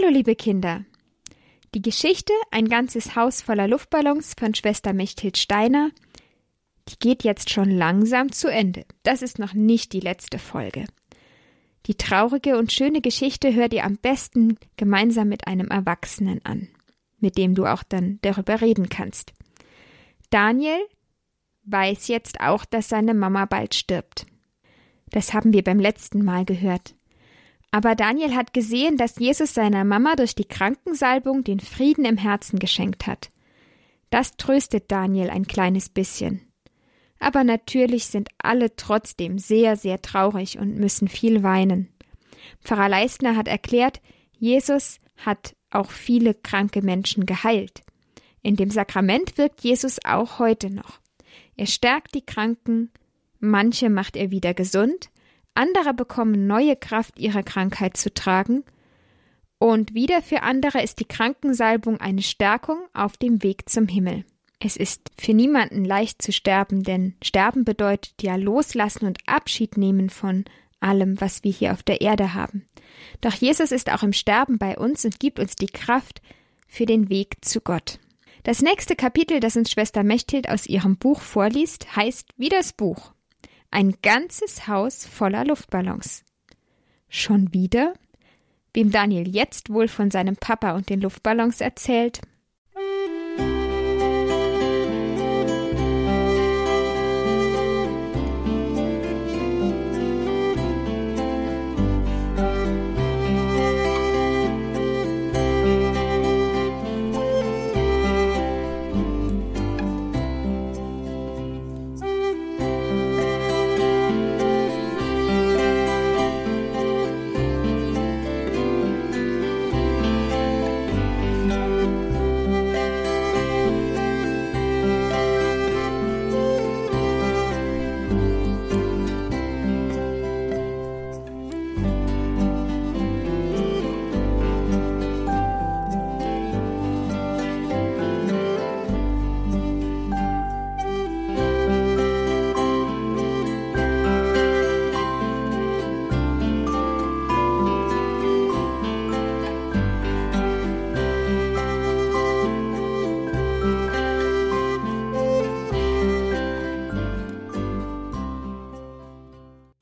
Hallo liebe Kinder. Die Geschichte Ein ganzes Haus voller Luftballons von Schwester Mechthild Steiner, die geht jetzt schon langsam zu Ende. Das ist noch nicht die letzte Folge. Die traurige und schöne Geschichte hört ihr am besten gemeinsam mit einem Erwachsenen an, mit dem du auch dann darüber reden kannst. Daniel weiß jetzt auch, dass seine Mama bald stirbt. Das haben wir beim letzten Mal gehört. Aber Daniel hat gesehen, dass Jesus seiner Mama durch die Krankensalbung den Frieden im Herzen geschenkt hat. Das tröstet Daniel ein kleines bisschen. Aber natürlich sind alle trotzdem sehr, sehr traurig und müssen viel weinen. Pfarrer Leistner hat erklärt, Jesus hat auch viele kranke Menschen geheilt. In dem Sakrament wirkt Jesus auch heute noch. Er stärkt die Kranken, manche macht er wieder gesund, andere bekommen neue Kraft, ihre Krankheit zu tragen, und wieder für andere ist die Krankensalbung eine Stärkung auf dem Weg zum Himmel. Es ist für niemanden leicht zu sterben, denn Sterben bedeutet ja Loslassen und Abschied nehmen von allem, was wir hier auf der Erde haben. Doch Jesus ist auch im Sterben bei uns und gibt uns die Kraft für den Weg zu Gott. Das nächste Kapitel, das uns Schwester Mechthild aus ihrem Buch vorliest, heißt wie das Buch. Ein ganzes Haus voller Luftballons. Schon wieder? Wem Daniel jetzt wohl von seinem Papa und den Luftballons erzählt,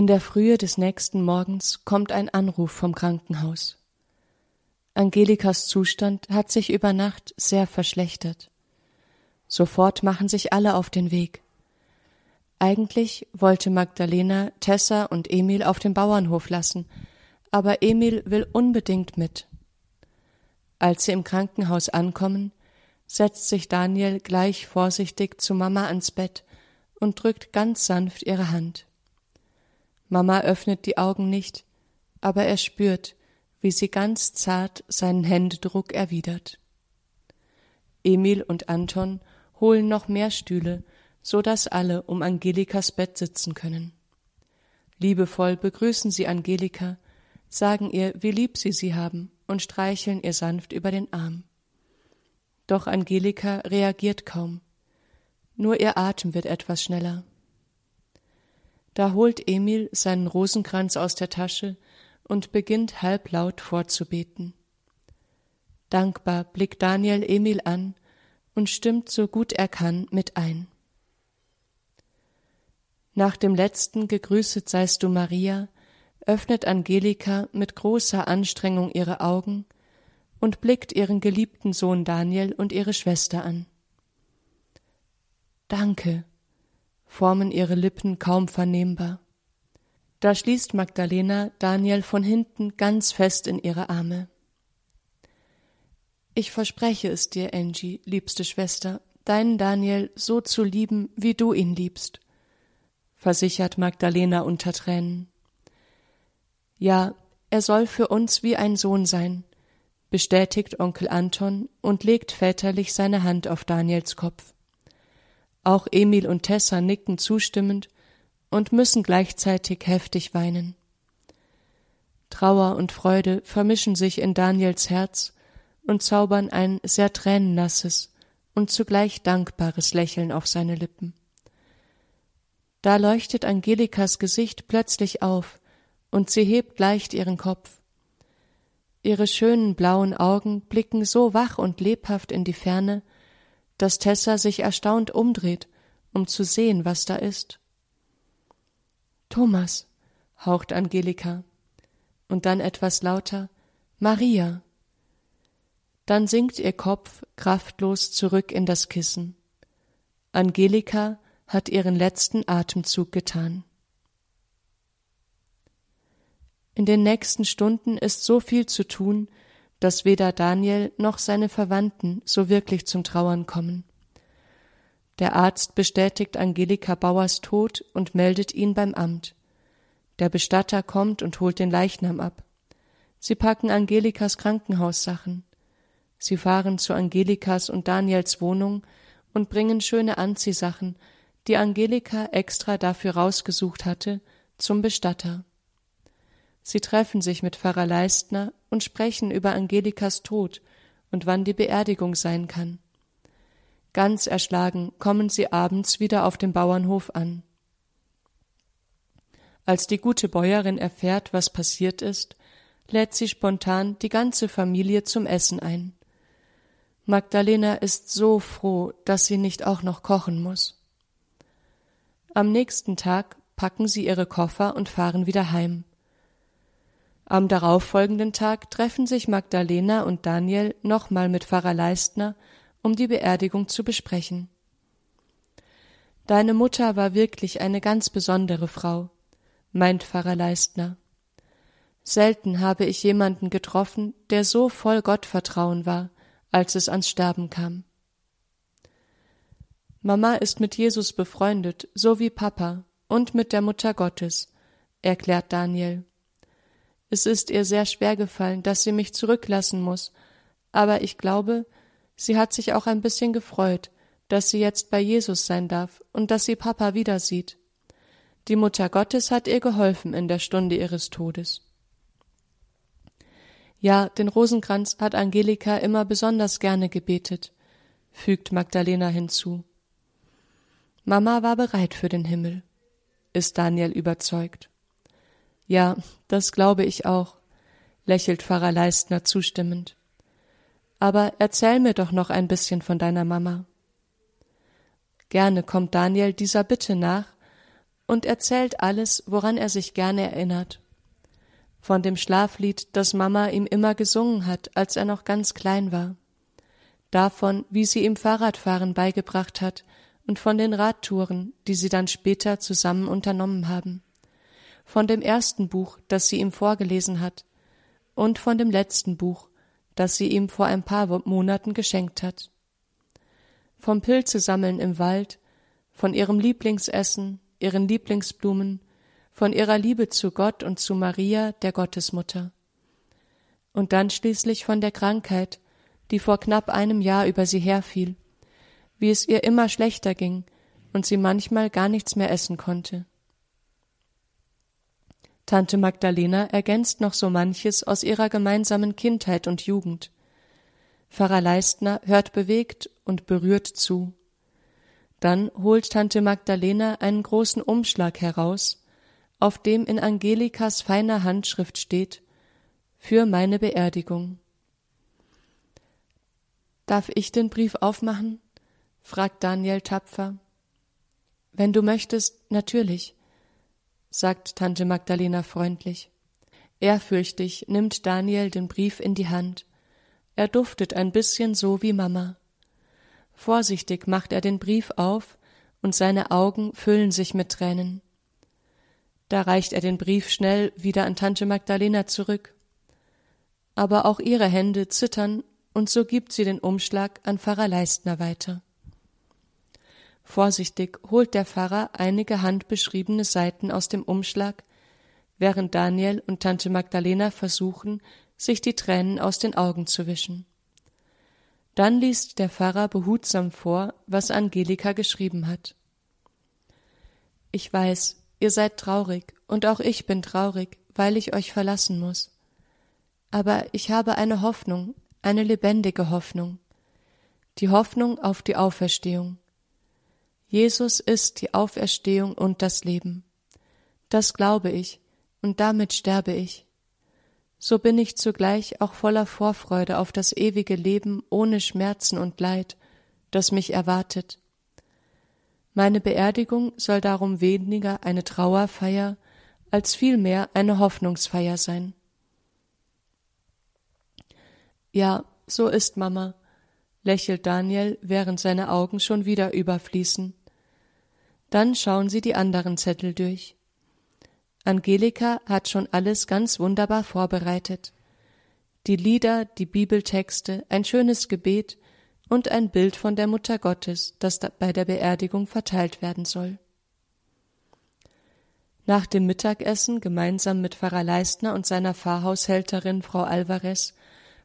In der Frühe des nächsten Morgens kommt ein Anruf vom Krankenhaus. Angelikas Zustand hat sich über Nacht sehr verschlechtert. Sofort machen sich alle auf den Weg. Eigentlich wollte Magdalena Tessa und Emil auf dem Bauernhof lassen, aber Emil will unbedingt mit. Als sie im Krankenhaus ankommen, setzt sich Daniel gleich vorsichtig zu Mama ans Bett und drückt ganz sanft ihre Hand. Mama öffnet die Augen nicht, aber er spürt, wie sie ganz zart seinen Händedruck erwidert. Emil und Anton holen noch mehr Stühle, so dass alle um Angelikas Bett sitzen können. Liebevoll begrüßen sie Angelika, sagen ihr, wie lieb sie sie haben und streicheln ihr sanft über den Arm. Doch Angelika reagiert kaum. Nur ihr Atem wird etwas schneller. Da holt Emil seinen Rosenkranz aus der Tasche und beginnt halblaut vorzubeten. Dankbar blickt Daniel Emil an und stimmt so gut er kann mit ein. Nach dem letzten Gegrüßet seist du Maria öffnet Angelika mit großer Anstrengung ihre Augen und blickt ihren geliebten Sohn Daniel und ihre Schwester an. Danke, formen ihre Lippen kaum vernehmbar. Da schließt Magdalena Daniel von hinten ganz fest in ihre Arme. Ich verspreche es dir, Angie, liebste Schwester, deinen Daniel so zu lieben, wie du ihn liebst, versichert Magdalena unter Tränen. Ja, er soll für uns wie ein Sohn sein, bestätigt Onkel Anton und legt väterlich seine Hand auf Daniels Kopf. Auch Emil und Tessa nicken zustimmend und müssen gleichzeitig heftig weinen. Trauer und Freude vermischen sich in Daniels Herz und zaubern ein sehr tränennasses und zugleich dankbares Lächeln auf seine Lippen. Da leuchtet Angelikas Gesicht plötzlich auf, und sie hebt leicht ihren Kopf. Ihre schönen blauen Augen blicken so wach und lebhaft in die Ferne, dass Tessa sich erstaunt umdreht, um zu sehen, was da ist. Thomas, haucht Angelika, und dann etwas lauter Maria. Dann sinkt ihr Kopf kraftlos zurück in das Kissen. Angelika hat ihren letzten Atemzug getan. In den nächsten Stunden ist so viel zu tun, dass weder Daniel noch seine Verwandten so wirklich zum Trauern kommen. Der Arzt bestätigt Angelika Bauers Tod und meldet ihn beim Amt. Der Bestatter kommt und holt den Leichnam ab. Sie packen Angelikas Krankenhaussachen. Sie fahren zu Angelikas und Daniels Wohnung und bringen schöne Anziehsachen, die Angelika extra dafür rausgesucht hatte, zum Bestatter. Sie treffen sich mit Pfarrer Leistner und sprechen über Angelikas Tod und wann die Beerdigung sein kann. Ganz erschlagen kommen sie abends wieder auf dem Bauernhof an. Als die gute Bäuerin erfährt, was passiert ist, lädt sie spontan die ganze Familie zum Essen ein. Magdalena ist so froh, dass sie nicht auch noch kochen muss. Am nächsten Tag packen sie ihre Koffer und fahren wieder heim. Am darauffolgenden Tag treffen sich Magdalena und Daniel nochmal mit Pfarrer Leistner, um die Beerdigung zu besprechen. Deine Mutter war wirklich eine ganz besondere Frau, meint Pfarrer Leistner. Selten habe ich jemanden getroffen, der so voll Gottvertrauen war, als es ans Sterben kam. Mama ist mit Jesus befreundet, so wie Papa, und mit der Mutter Gottes, erklärt Daniel. Es ist ihr sehr schwer gefallen, dass sie mich zurücklassen muss, aber ich glaube, sie hat sich auch ein bisschen gefreut, dass sie jetzt bei Jesus sein darf und dass sie Papa wieder sieht. Die Mutter Gottes hat ihr geholfen in der Stunde ihres Todes. Ja, den Rosenkranz hat Angelika immer besonders gerne gebetet, fügt Magdalena hinzu. Mama war bereit für den Himmel, ist Daniel überzeugt. Ja, das glaube ich auch, lächelt Pfarrer Leistner zustimmend. Aber erzähl mir doch noch ein bisschen von deiner Mama. Gerne kommt Daniel dieser Bitte nach und erzählt alles, woran er sich gerne erinnert. Von dem Schlaflied, das Mama ihm immer gesungen hat, als er noch ganz klein war. Davon, wie sie ihm Fahrradfahren beigebracht hat und von den Radtouren, die sie dann später zusammen unternommen haben von dem ersten Buch, das sie ihm vorgelesen hat, und von dem letzten Buch, das sie ihm vor ein paar Monaten geschenkt hat. Vom Pilzesammeln im Wald, von ihrem Lieblingsessen, ihren Lieblingsblumen, von ihrer Liebe zu Gott und zu Maria, der Gottesmutter. Und dann schließlich von der Krankheit, die vor knapp einem Jahr über sie herfiel, wie es ihr immer schlechter ging und sie manchmal gar nichts mehr essen konnte. Tante Magdalena ergänzt noch so manches aus ihrer gemeinsamen Kindheit und Jugend. Pfarrer Leistner hört bewegt und berührt zu. Dann holt Tante Magdalena einen großen Umschlag heraus, auf dem in Angelikas feiner Handschrift steht Für meine Beerdigung. Darf ich den Brief aufmachen? fragt Daniel tapfer. Wenn du möchtest, natürlich sagt Tante Magdalena freundlich. Ehrfürchtig nimmt Daniel den Brief in die Hand. Er duftet ein bisschen so wie Mama. Vorsichtig macht er den Brief auf, und seine Augen füllen sich mit Tränen. Da reicht er den Brief schnell wieder an Tante Magdalena zurück. Aber auch ihre Hände zittern, und so gibt sie den Umschlag an Pfarrer Leistner weiter. Vorsichtig holt der Pfarrer einige handbeschriebene Seiten aus dem Umschlag, während Daniel und Tante Magdalena versuchen, sich die Tränen aus den Augen zu wischen. Dann liest der Pfarrer behutsam vor, was Angelika geschrieben hat. Ich weiß, ihr seid traurig, und auch ich bin traurig, weil ich euch verlassen muss. Aber ich habe eine Hoffnung, eine lebendige Hoffnung, die Hoffnung auf die Auferstehung. Jesus ist die Auferstehung und das Leben. Das glaube ich, und damit sterbe ich. so bin ich zugleich auch voller Vorfreude auf das ewige Leben ohne Schmerzen und Leid, das mich erwartet. Meine Beerdigung soll darum weniger eine Trauerfeier als vielmehr eine Hoffnungsfeier sein. Ja, so ist Mama, lächelt Daniel, während seine Augen schon wieder überfließen. Dann schauen sie die anderen Zettel durch. Angelika hat schon alles ganz wunderbar vorbereitet. Die Lieder, die Bibeltexte, ein schönes Gebet und ein Bild von der Mutter Gottes, das bei der Beerdigung verteilt werden soll. Nach dem Mittagessen gemeinsam mit Pfarrer Leistner und seiner Pfarrhaushälterin Frau Alvarez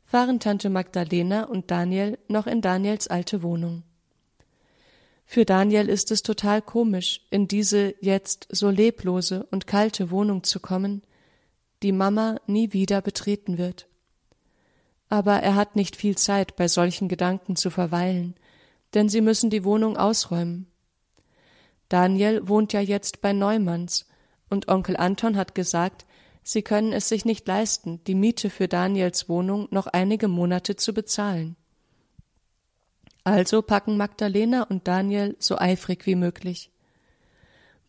fahren Tante Magdalena und Daniel noch in Daniels alte Wohnung. Für Daniel ist es total komisch, in diese jetzt so leblose und kalte Wohnung zu kommen, die Mama nie wieder betreten wird. Aber er hat nicht viel Zeit, bei solchen Gedanken zu verweilen, denn sie müssen die Wohnung ausräumen. Daniel wohnt ja jetzt bei Neumanns, und Onkel Anton hat gesagt, sie können es sich nicht leisten, die Miete für Daniels Wohnung noch einige Monate zu bezahlen. Also packen Magdalena und Daniel so eifrig wie möglich.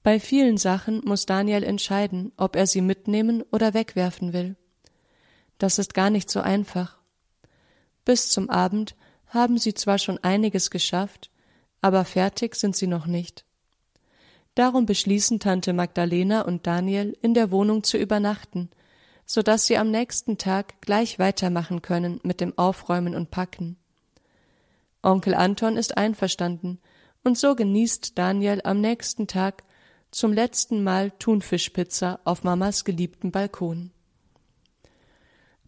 Bei vielen Sachen muss Daniel entscheiden, ob er sie mitnehmen oder wegwerfen will. Das ist gar nicht so einfach. Bis zum Abend haben sie zwar schon einiges geschafft, aber fertig sind sie noch nicht. Darum beschließen Tante Magdalena und Daniel, in der Wohnung zu übernachten, so dass sie am nächsten Tag gleich weitermachen können mit dem Aufräumen und Packen. Onkel Anton ist einverstanden, und so genießt Daniel am nächsten Tag zum letzten Mal Thunfischpizza auf Mamas geliebten Balkon.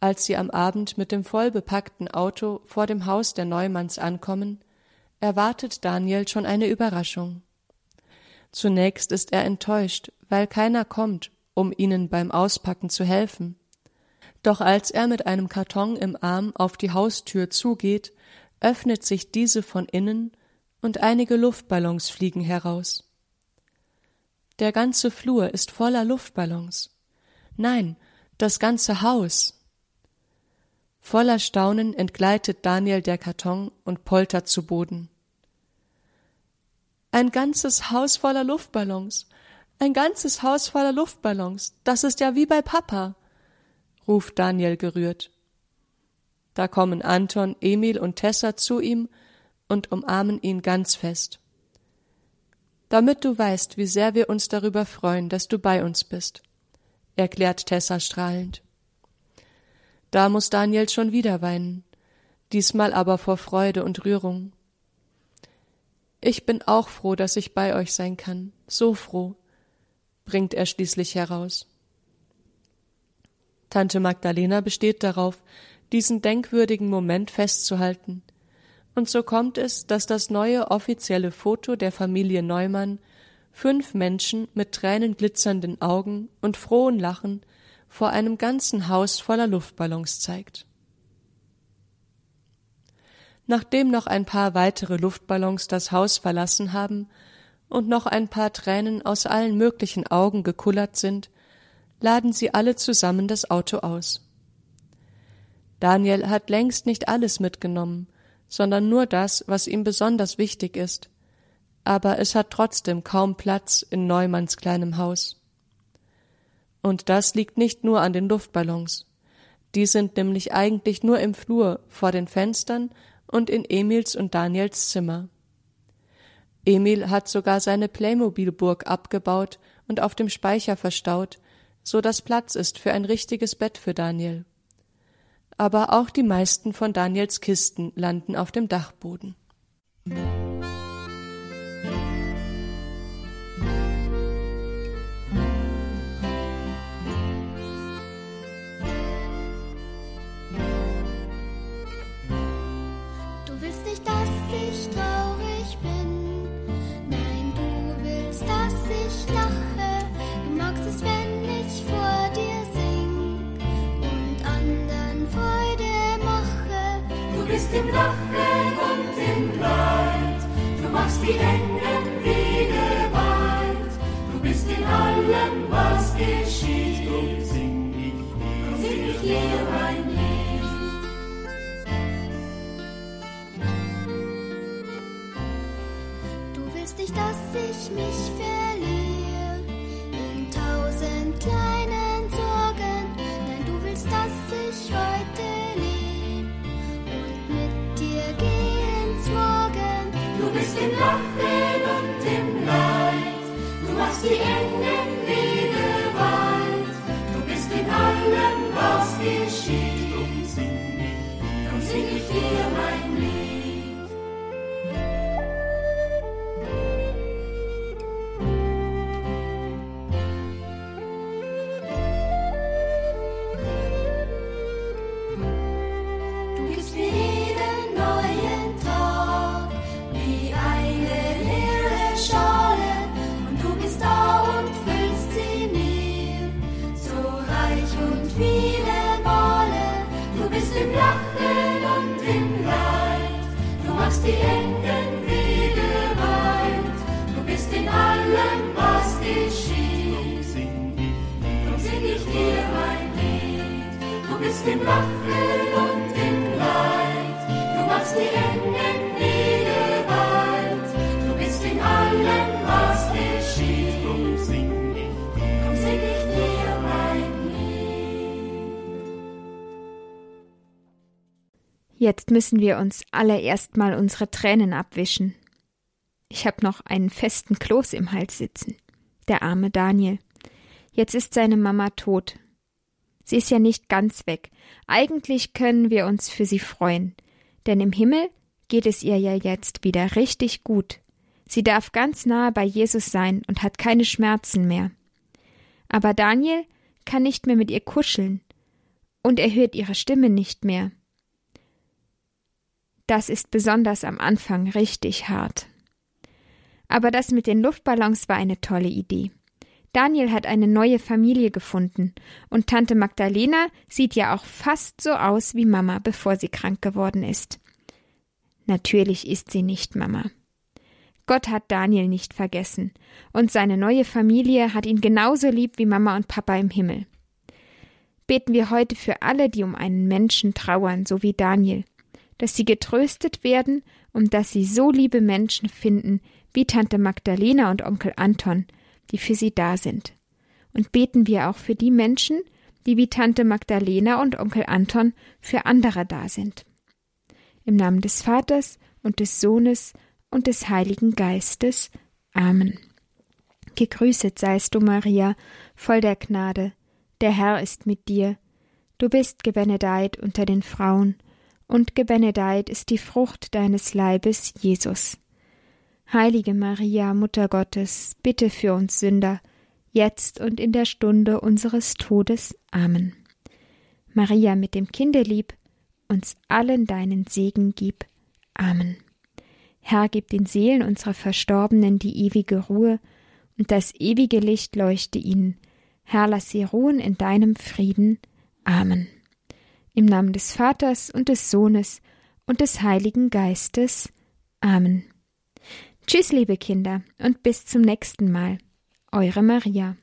Als sie am Abend mit dem vollbepackten Auto vor dem Haus der Neumanns ankommen, erwartet Daniel schon eine Überraschung. Zunächst ist er enttäuscht, weil keiner kommt, um ihnen beim Auspacken zu helfen. Doch als er mit einem Karton im Arm auf die Haustür zugeht, öffnet sich diese von innen und einige Luftballons fliegen heraus. Der ganze Flur ist voller Luftballons. Nein, das ganze Haus. Voller Staunen entgleitet Daniel der Karton und poltert zu Boden. Ein ganzes Haus voller Luftballons. Ein ganzes Haus voller Luftballons. Das ist ja wie bei Papa, ruft Daniel gerührt. Da kommen Anton, Emil und Tessa zu ihm und umarmen ihn ganz fest. Damit du weißt, wie sehr wir uns darüber freuen, dass du bei uns bist, erklärt Tessa strahlend. Da muss Daniel schon wieder weinen, diesmal aber vor Freude und Rührung. Ich bin auch froh, dass ich bei euch sein kann, so froh, bringt er schließlich heraus. Tante Magdalena besteht darauf, diesen denkwürdigen Moment festzuhalten. Und so kommt es, dass das neue offizielle Foto der Familie Neumann fünf Menschen mit tränenglitzernden Augen und frohen Lachen vor einem ganzen Haus voller Luftballons zeigt. Nachdem noch ein paar weitere Luftballons das Haus verlassen haben und noch ein paar Tränen aus allen möglichen Augen gekullert sind, laden sie alle zusammen das Auto aus. Daniel hat längst nicht alles mitgenommen, sondern nur das, was ihm besonders wichtig ist. Aber es hat trotzdem kaum Platz in Neumanns kleinem Haus. Und das liegt nicht nur an den Luftballons. Die sind nämlich eigentlich nur im Flur vor den Fenstern und in Emils und Daniels Zimmer. Emil hat sogar seine Playmobilburg abgebaut und auf dem Speicher verstaut, so dass Platz ist für ein richtiges Bett für Daniel aber auch die meisten von Daniels Kisten landen auf dem Dachboden. Die engen Wege weit. Du bist in allem, was geschieht. Drum sing ich dir. Sing ich dir mein Leben. Du willst nicht, dass ich mich verliere bist im Lachen und im Leid, du machst die engen Jetzt müssen wir uns alle erstmal unsere Tränen abwischen. Ich hab noch einen festen Kloß im Hals sitzen. Der arme Daniel. Jetzt ist seine Mama tot. Sie ist ja nicht ganz weg. Eigentlich können wir uns für sie freuen. Denn im Himmel geht es ihr ja jetzt wieder richtig gut. Sie darf ganz nahe bei Jesus sein und hat keine Schmerzen mehr. Aber Daniel kann nicht mehr mit ihr kuscheln. Und er hört ihre Stimme nicht mehr. Das ist besonders am Anfang richtig hart. Aber das mit den Luftballons war eine tolle Idee. Daniel hat eine neue Familie gefunden und Tante Magdalena sieht ja auch fast so aus wie Mama, bevor sie krank geworden ist. Natürlich ist sie nicht Mama. Gott hat Daniel nicht vergessen und seine neue Familie hat ihn genauso lieb wie Mama und Papa im Himmel. Beten wir heute für alle, die um einen Menschen trauern, so wie Daniel, dass sie getröstet werden und dass sie so liebe Menschen finden wie Tante Magdalena und Onkel Anton, die für sie da sind. Und beten wir auch für die Menschen, die wie Tante Magdalena und Onkel Anton für andere da sind. Im Namen des Vaters und des Sohnes und des Heiligen Geistes. Amen. Gegrüßet seist du, Maria, voll der Gnade, der Herr ist mit dir. Du bist gebenedeit unter den Frauen, und gebenedeit ist die Frucht deines Leibes, Jesus. Heilige Maria, Mutter Gottes, bitte für uns Sünder, jetzt und in der Stunde unseres Todes. Amen. Maria mit dem Kindelieb, uns allen deinen Segen gib. Amen. Herr, gib den Seelen unserer Verstorbenen die ewige Ruhe, und das ewige Licht leuchte ihnen. Herr, lass sie ruhen in deinem Frieden. Amen. Im Namen des Vaters und des Sohnes und des Heiligen Geistes. Amen. Tschüss, liebe Kinder, und bis zum nächsten Mal. Eure Maria.